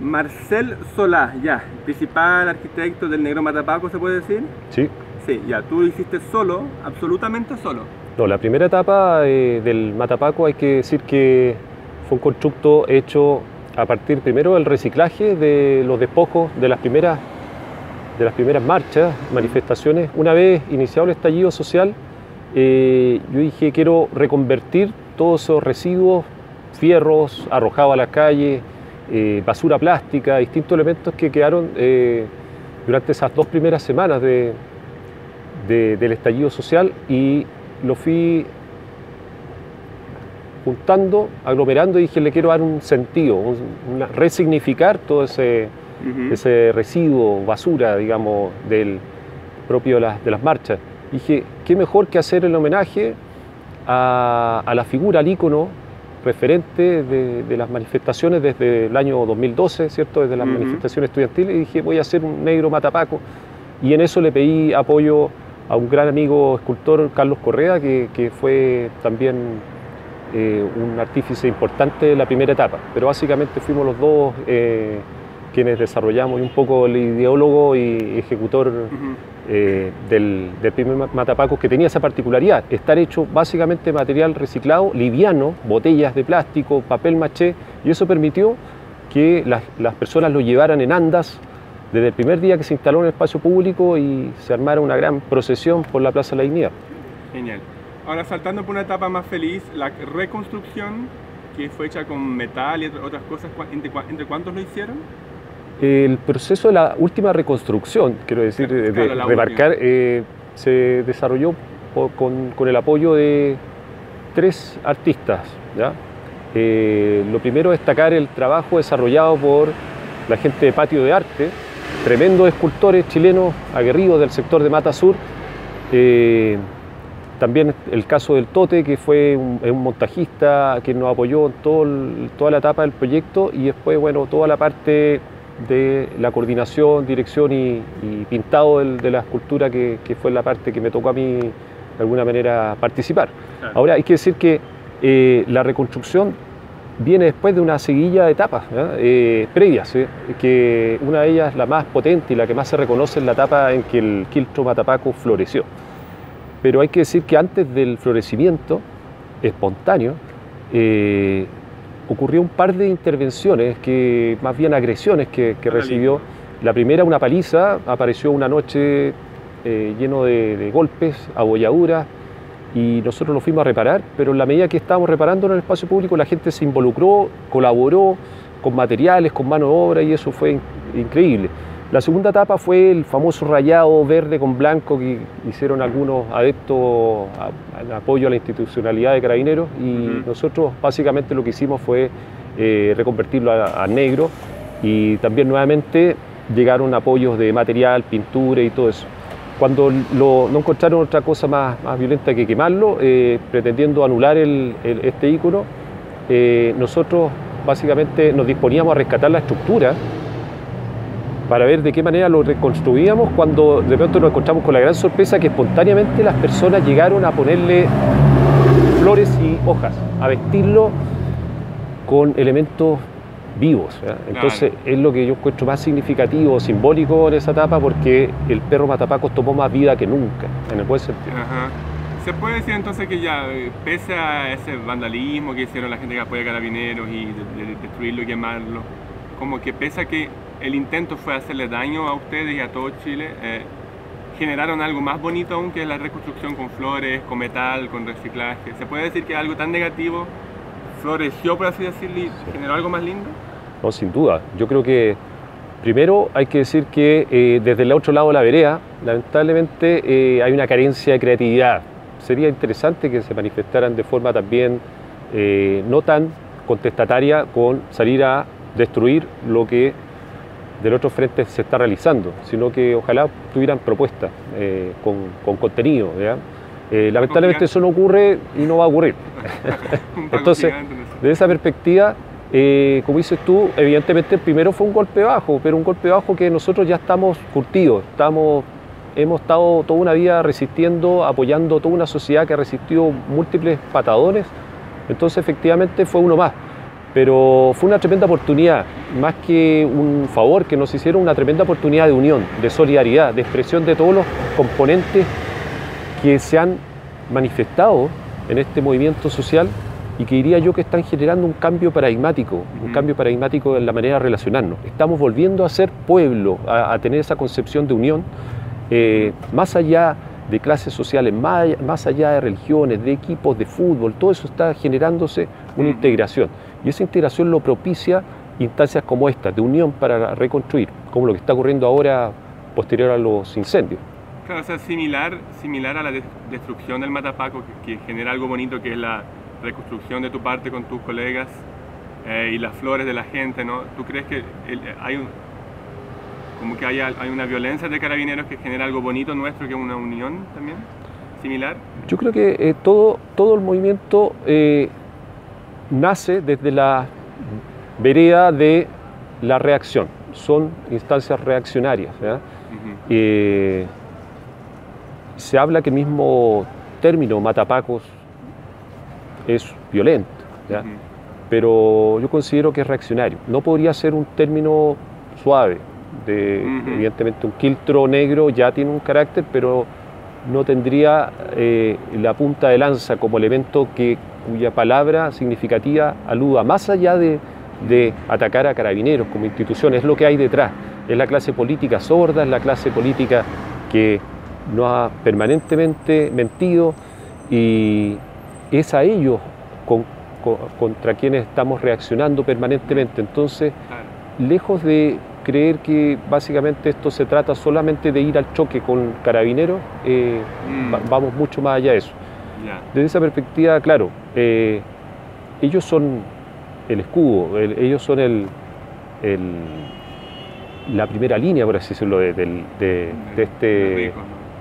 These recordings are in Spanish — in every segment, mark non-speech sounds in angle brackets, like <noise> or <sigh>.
Marcel Solá, ya, principal arquitecto del Negro Matapaco, ¿se puede decir? Sí. Sí, ya, tú lo hiciste solo, absolutamente solo. No, la primera etapa eh, del Matapaco hay que decir que fue un constructo hecho a partir primero del reciclaje de los despojos de las primeras, de las primeras marchas, manifestaciones. Una vez iniciado el estallido social, eh, yo dije quiero reconvertir todos esos residuos, fierros arrojados a la calle, eh, basura plástica, distintos elementos que quedaron eh, durante esas dos primeras semanas de, de- del estallido social y lo fui juntando, aglomerando y dije le quiero dar un sentido, un- una- resignificar todo ese, ese residuo, basura, digamos, del propio de las, de las marchas. Dije, qué mejor que hacer el homenaje a, a la figura, al ícono referente de, de las manifestaciones desde el año 2012, ¿cierto? Desde las manifestaciones estudiantiles, y dije, voy a hacer un negro matapaco. Y en eso le pedí apoyo a un gran amigo escultor, Carlos Correa, que, que fue también eh, un artífice importante de la primera etapa. Pero básicamente fuimos los dos eh, quienes desarrollamos y un poco el ideólogo y ejecutor. Eh, del, primer ma- matapaco que tenía esa particularidad, estar hecho básicamente material reciclado, liviano, botellas de plástico, papel maché, y eso permitió que las, las personas lo llevaran en andas desde el primer día que se instaló en el espacio público y se armara una gran procesión por la Plaza de la Dignidad. Genial. Ahora saltando por una etapa más feliz, la reconstrucción, que fue hecha con metal y otras cosas, ¿cu- ¿entre, cua- entre cuántos lo hicieron? El proceso de la última reconstrucción, quiero decir, de, Claro, la remarcar, eh, se desarrolló con, con el apoyo de tres artistas. ¿ya? Eh, lo primero es destacar el trabajo desarrollado por la gente de Patio de Arte, tremendos escultores chilenos aguerridos del sector de Mata Sur. Eh, también el caso del Tote, que fue un, montajista que nos apoyó en todo el- toda la etapa del proyecto y después, bueno, toda la parte de la coordinación, dirección y, y pintado del- de la escultura, que, que fue la parte que me tocó a mí de alguna manera participar. Claro. Ahora, hay que decir que eh, la reconstrucción viene después de una seguilla de etapas. Eh, previas, ¿eh? que una de ellas, la más potente y la que más se reconoce, es la etapa en que el quiltro matapaco floreció. Pero hay que decir que antes del florecimiento espontáneo, eh, ocurrió un par de intervenciones, que, más bien agresiones que, recibió. La primera, una paliza, apareció una noche eh, lleno de, de golpes, abolladuras, y nosotros lo fuimos a reparar, pero en la medida que estábamos reparando en el espacio público, la gente se involucró, colaboró con materiales, con mano de obra, y eso fue in- increíble. La segunda etapa fue el famoso rayado verde con blanco que hicieron algunos adeptos a- en apoyo a la institucionalidad de Carabineros y nosotros básicamente lo que hicimos fue eh, reconvertirlo a, a negro y también nuevamente llegaron apoyos de material, pintura y todo eso. Cuando lo- no encontraron otra cosa más, más violenta que quemarlo, eh, pretendiendo anular el- el- este ícono, eh, nosotros básicamente nos disponíamos a rescatar la estructura para ver de qué manera lo reconstruíamos cuando de pronto nos encontramos con la gran sorpresa que espontáneamente las personas llegaron a ponerle flores y hojas, a vestirlo con elementos vivos. Entonces es lo que yo encuentro más significativo, simbólico en esa etapa porque el perro Matapacos tomó más vida que nunca, en el buen sentido. Ajá. Se puede decir entonces que ya, eh, pese a ese vandalismo que hicieron la gente que apoya a carabineros y de- de- destruirlo y quemarlo, como que pese a que el intento fue hacerle daño a ustedes y a todo Chile, eh, generaron algo más bonito aún que es la reconstrucción con flores, con metal, con reciclaje. ¿Se puede decir que algo tan negativo floreció, por así decirlo, y generó algo más lindo? No, sin duda. Yo creo que primero hay que decir que eh, desde el otro lado de la vereda, lamentablemente eh, hay una carencia de creatividad. Sería interesante que se manifestaran de forma también eh, no tan contestataria con salir a destruir lo que del otro frente se está realizando, sino que ojalá tuvieran propuestas eh, con, con contenido. Eh, lamentablemente eso no ocurre y no va a ocurrir. <laughs> <laughs> Entonces. Desde esa perspectiva, eh, como dices tú, evidentemente el primero fue un golpe bajo, pero un golpe bajo que nosotros ya estamos curtidos, estamos, hemos estado toda una vida resistiendo, apoyando toda una sociedad que ha resistido múltiples patadones, entonces efectivamente fue uno más. Pero fue una tremenda oportunidad. Más que un favor que nos hicieron, una tremenda oportunidad de unión, de solidaridad, de expresión de todos los componentes que se han manifestado en este movimiento social y que diría yo que están generando un cambio paradigmático, un cambio paradigmático en la manera de relacionarnos. Estamos volviendo a ser pueblo, a, tener esa concepción de unión, eh, más allá de clases sociales, más, allá de religiones, de equipos de fútbol, todo eso está generándose una integración. Y esa integración lo propicia instancias como esta, de unión para reconstruir, como lo que está ocurriendo ahora posterior a los incendios. Claro, o sea, similar, similar a la destrucción del Matapaco, que genera algo bonito que es la, reconstrucción de tu parte con tus colegas eh, y las flores de la gente, ¿no? ¿Tú crees que hay un, como que hay, hay, una violencia de carabineros que genera algo bonito nuestro, que es una unión también similar? Yo creo que eh, todo, todo el movimiento eh, nace desde la vereda de la reacción, son instancias reaccionarias. se habla que el mismo término matapacos es violento, pero yo considero que es reaccionario. No podría ser un término suave. De, Evidentemente un quiltro negro ya tiene un carácter, pero no tendría eh, la punta de lanza como elemento que, cuya palabra significativa aluda más allá de, de atacar a carabineros como institución, es lo que hay detrás. Es la clase política sorda, es la clase política que nos ha permanentemente mentido y, es a ellos contra quienes estamos reaccionando permanentemente. Entonces, lejos de creer que básicamente esto se trata solamente de ir al choque con carabineros, eh, mm. vamos mucho más allá de eso. Desde esa perspectiva, claro, eh, ellos son el escudo, ellos son el, la primera línea, por así decirlo, de, este,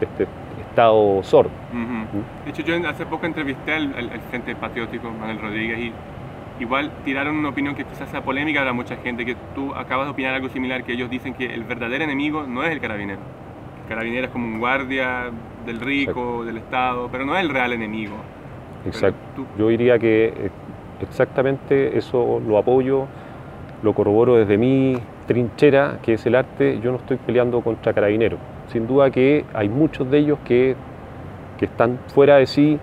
este estado sordo. De hecho, yo hace poco entrevisté al, Frente Patriótico, Manuel Rodríguez, y igual tiraron una opinión que quizás sea polémica para mucha gente, que tú acabas de opinar algo similar, que ellos dicen que el verdadero enemigo no es el carabinero. El carabinero es como un guardia del rico, del Estado, pero no es el real enemigo. Exacto. Yo diría que eh, exactamente eso lo apoyo, lo corroboro desde mi trinchera, que es el arte. Yo no estoy peleando contra carabineros sin duda que hay muchos de ellos que, están fuera de sí,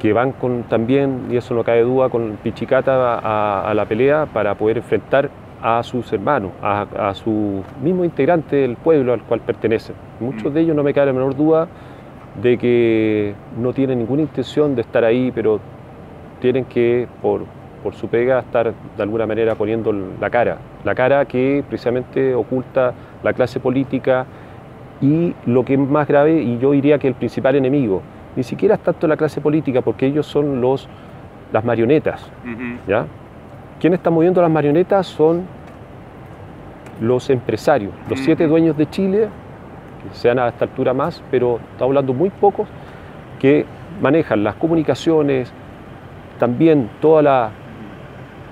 que van con también, y eso no cabe duda, con pichicata a, la pelea para poder enfrentar a sus hermanos, a, su mismo integrante del pueblo al cual pertenecen. Muchos mm. de ellos no me cabe la menor duda de que no tienen ninguna intención de estar ahí, pero tienen que, por, por su pega, estar de alguna manera poniendo la cara, la cara que precisamente oculta la clase política, y lo que es más grave, y yo diría que el principal enemigo, ni siquiera es tanto la clase política, porque ellos son los, las marionetas. ¿ya? ¿Quién está moviendo las marionetas? Son los empresarios, los siete dueños de Chile, que sean a esta altura más, pero estamos hablando muy pocos, que manejan las comunicaciones, también toda la,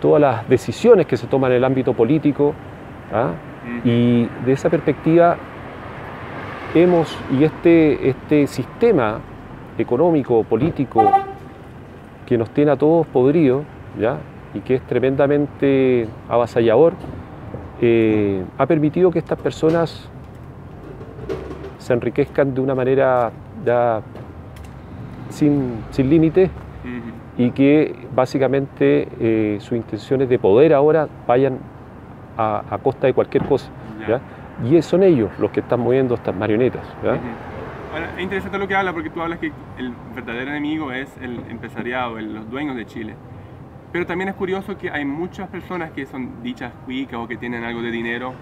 todas las decisiones que se toman en el ámbito político. ¿ah? Y de esa perspectiva hemos, y este, este sistema económico, político, que nos tiene a todos podridos, ¿ya? y que es tremendamente avasallador, eh, ha permitido que estas personas se enriquezcan de una manera ya sin, sin límites y que básicamente eh, sus intenciones de poder ahora vayan a, costa de cualquier cosa. ¿ya? Y son ellos los que están moviendo estas marionetas. es interesante lo que habla porque tú hablas que el verdadero enemigo es el empresariado, los dueños de Chile. Pero también es curioso que hay muchas personas que son dichas cuicas o que tienen algo de dinero,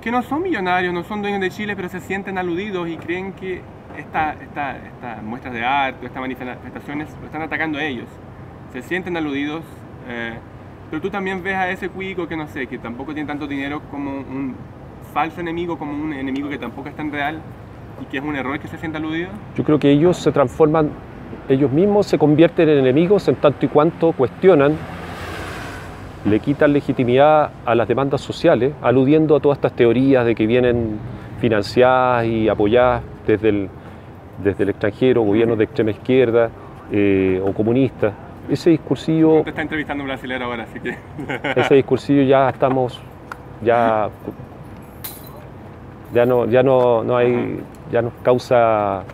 que no son millonarios, no son dueños de Chile, pero se sienten aludidos y creen que estas esta, esta muestras de arte, estas manifestaciones, lo están atacando a ellos. Se sienten aludidos, eh, pero tú también ves a ese cuico que no sé, que tampoco tiene tanto dinero como un falso enemigo como un enemigo que tampoco es tan real y que es un error que se sienta aludido? Yo creo que ellos se transforman, ellos mismos se convierten en enemigos en tanto y cuanto cuestionan, le quitan legitimidad a las demandas sociales, aludiendo a todas estas teorías de que vienen financiadas y apoyadas desde el, desde el extranjero, gobiernos de extrema izquierda eh, o comunistas, ese discursillo... No te está entrevistando un brasileño ahora, así que... <laughs> ese discursillo ya estamos, ya, ya no, ya no, no hay, ya nos causa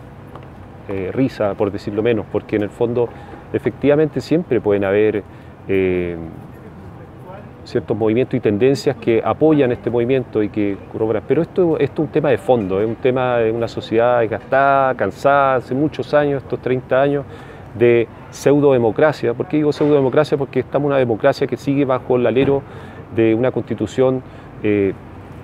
eh, risa, por decirlo menos, porque en el fondo efectivamente siempre pueden haber eh, ciertos movimientos y tendencias que apoyan este movimiento y que corroboran. Pero esto, es un tema de fondo, es un tema de una sociedad desgastada, cansada, hace muchos años, estos 30 años, de pseudo-democracia. ¿Por qué digo pseudo-democracia? Porque estamos en una democracia que sigue bajo el alero de una constitución eh,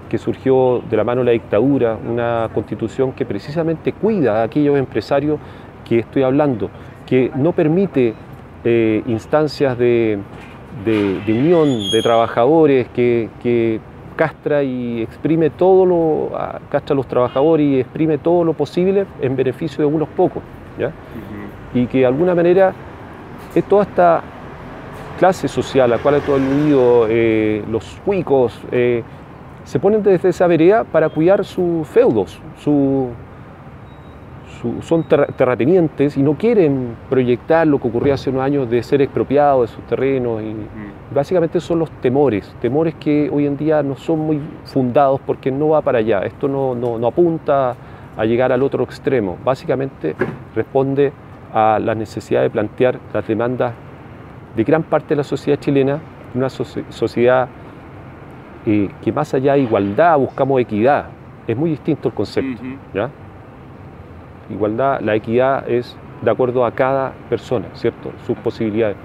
que surgió de la mano de la dictadura, una constitución que precisamente cuida a aquellos empresarios que estoy hablando, que no permite eh, instancias de, unión de trabajadores, que, castra y exprime todo lo, castra a los trabajadores y exprime todo lo posible en beneficio de unos pocos. ¿ya? Y que de alguna manera es toda esta clase social a la cual ha todo aludido, eh, los cuicos, eh, se ponen desde esa vereda para cuidar sus feudos, su, son terratenientes y no quieren proyectar lo que ocurrió hace unos años de ser expropiados de sus terrenos. Y mm. básicamente son los temores, temores que hoy en día no son muy fundados porque no va para allá. Esto no, no, apunta a llegar al otro extremo. Básicamente responde a la necesidad de plantear las demandas de gran parte de la sociedad chilena, una sociedad eh, que más allá de igualdad buscamos equidad. Es muy distinto el concepto. ¿ya? Igualdad, la equidad es de acuerdo a cada persona, ¿cierto? Sus posibilidades.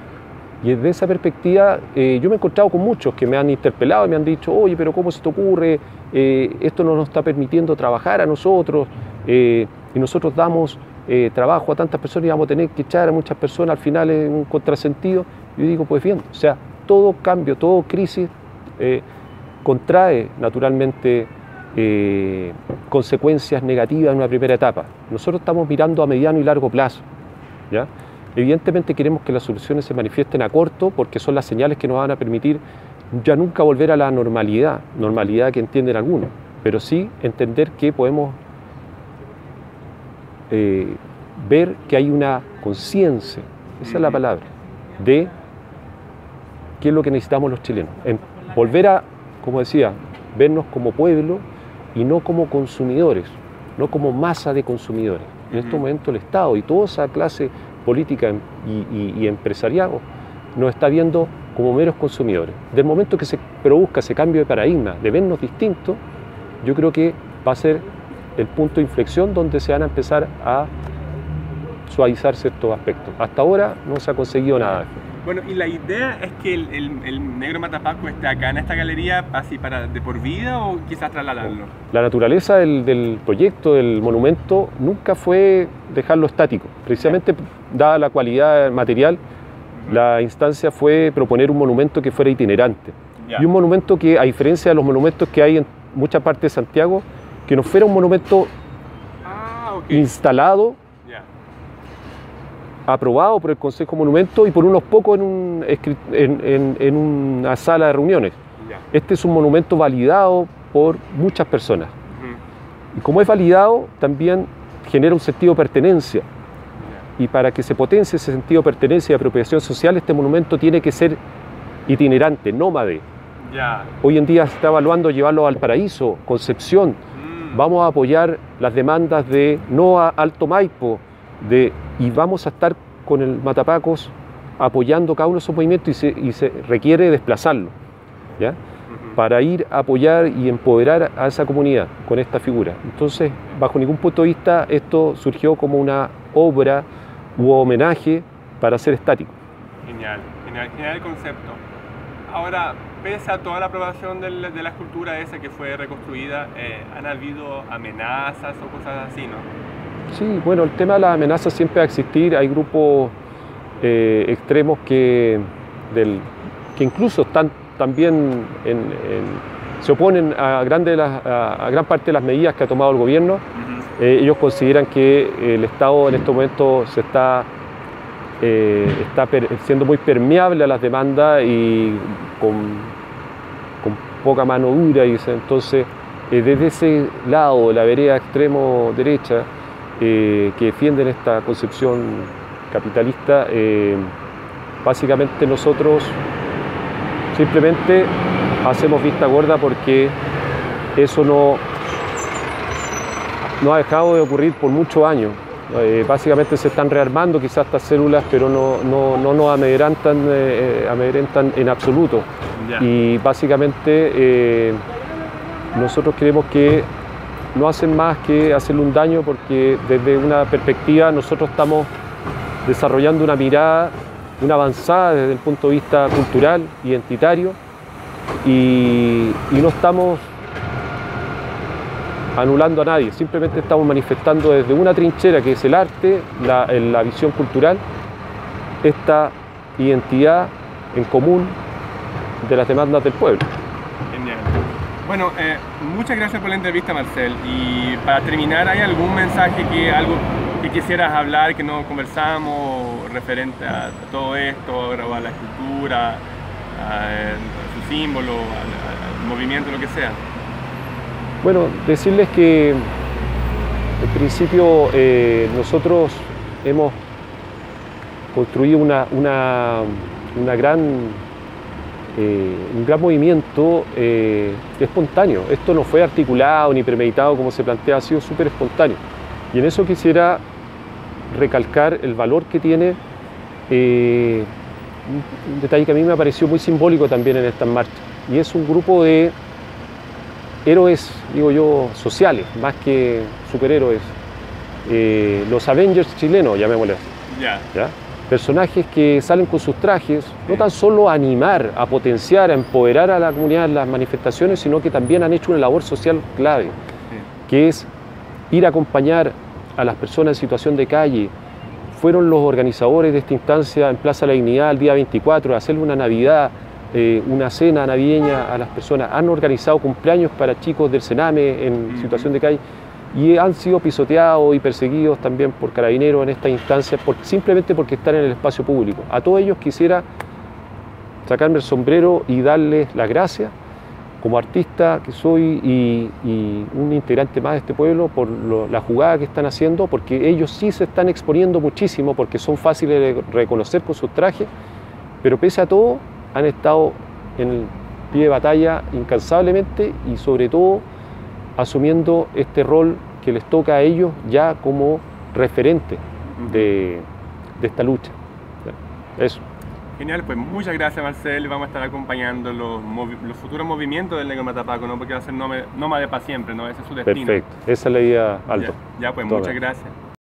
Y desde esa perspectiva, eh, yo me he encontrado con muchos que me han interpelado y me han dicho, oye, pero ¿cómo se te ocurre? Eh, esto no nos está permitiendo trabajar a nosotros y nosotros damos trabajo a tantas personas y vamos a tener que echar a muchas personas al final en un contrasentido. Yo digo, pues bien, o sea, todo cambio, todo crisis contrae naturalmente eh, consecuencias negativas en una primera etapa. Nosotros estamos mirando a mediano y largo plazo. ¿ya? Evidentemente queremos que las soluciones se manifiesten a corto porque son las señales que nos van a permitir ya nunca volver a la normalidad, normalidad que entienden algunos, pero sí entender que podemos eh, ver que hay una conciencia, esa es la palabra, de qué es lo que necesitamos los chilenos. En volver a como decía, vernos como pueblo y no como consumidores, no como masa de consumidores. En este momento el Estado y toda esa clase política y, empresarial nos está viendo como meros consumidores. Del momento que se produzca ese cambio de paradigma, de vernos distintos, yo creo que va a ser el punto de inflexión donde se van a empezar a suavizar ciertos aspectos. Hasta ahora no se ha conseguido nada. Bueno, y la idea es que el, negro Matapaco esté acá en esta galería así para de por vida o quizás trasladarlo. La naturaleza del, proyecto, del monumento, nunca fue dejarlo estático. Precisamente dada la cualidad material, la instancia fue proponer un monumento que fuera itinerante. Y un monumento que, a diferencia de los monumentos que hay en muchas partes de Santiago, que no fuera un monumento ah, instalado aprobado por el Consejo Monumento y por unos pocos en, una sala de reuniones. Este es un monumento validado por muchas personas. Y como es validado, también genera un sentido de pertenencia. Y para que se potencie ese sentido de pertenencia y apropiación social, este monumento tiene que ser itinerante, nómade. Hoy en día se está evaluando llevarlo al paraíso, Concepción. Mm. Vamos a apoyar las demandas de no a Alto Maipo, de y vamos a estar con el Matapacos apoyando cada uno de esos movimientos y se, requiere desplazarlo, ¿ya? para ir a apoyar y empoderar a esa comunidad con esta figura. Entonces, bajo ningún punto de vista, esto surgió como una obra u homenaje para ser estático. Genial, genial, genial el concepto. Ahora, pese a toda la aprobación de la, escultura esa que fue reconstruida, eh, ¿han habido amenazas o cosas así, no? Sí, bueno, el tema de las amenazas siempre va a existir. Hay grupos eh, extremos que, que incluso están también se oponen a, a, gran parte de las medidas que ha tomado el gobierno. Eh, ellos consideran que el Estado en estos momentos se está, eh, está siendo muy permeable a las demandas y con, con poca mano dura. Y entonces, desde ese lado, la vereda extremo derecha, eh, que defienden esta concepción capitalista, eh, básicamente nosotros simplemente hacemos vista gorda porque eso no, no ha dejado de ocurrir por muchos años. Eh, básicamente se están rearmando quizás estas células, pero no, no, no nos amedrentan, eh, amedrentan en absoluto. Y básicamente eh, nosotros creemos que no hacen más que hacerle un daño porque desde una perspectiva nosotros estamos desarrollando una mirada, una avanzada desde el punto de vista cultural, identitario, y, y no estamos anulando a nadie, simplemente estamos manifestando desde una trinchera que es el arte, la, la visión cultural, esta identidad en común de las demandas del pueblo. Bueno, eh, muchas gracias por la entrevista, Marcel. Y para terminar, ¿hay algún mensaje que algo que quisieras hablar que no conversamos referente a, todo esto, a la escultura, a, su símbolo, al, al movimiento, lo que sea? Bueno, decirles que en principio eh, nosotros hemos construido una, una, una gran, eh, un gran movimiento eh, espontáneo. Esto no fue articulado ni premeditado como se plantea, ha sido súper espontáneo. Y en eso quisiera recalcar el valor que tiene eh, un, detalle que a mí me pareció muy simbólico también en estas marchas. Y es un grupo de héroes, digo yo, sociales, más que superhéroes. Los Avengers chilenos, llamémosles. Ya. ¿ya? Personajes que salen con sus trajes, no tan solo a animar, a potenciar, a empoderar a la comunidad en las manifestaciones, sino que también han hecho una labor social clave, que es ir a acompañar a las personas en situación de calle. Fueron los organizadores de esta instancia en Plaza La Dignidad el día 24, a hacerle una Navidad, eh, una cena navideña a las personas. Han organizado cumpleaños para chicos del Sename en situación de calle y han sido pisoteados y perseguidos también por carabineros en esta instancia por- simplemente porque están en el espacio público. A todos ellos quisiera sacarme el sombrero y darles las gracias como artista que soy y, un integrante más de este pueblo por la jugada que están haciendo, porque ellos sí se están exponiendo muchísimo, porque son fáciles de reconocer con sus trajes, pero pese a todo han estado en el pie de batalla incansablemente y sobre todo asumiendo este rol que les toca a ellos ya como referente de, de esta lucha. Eso. Genial, pues muchas gracias Marcel, vamos a estar acompañando los, futuros movimientos del Negro Matapaco, ¿no? porque va a ser nómade, nómade para siempre, ¿no? ese es su destino. Perfecto. Esa es la idea, Aldo. Ya, ya, pues muchas bien. gracias.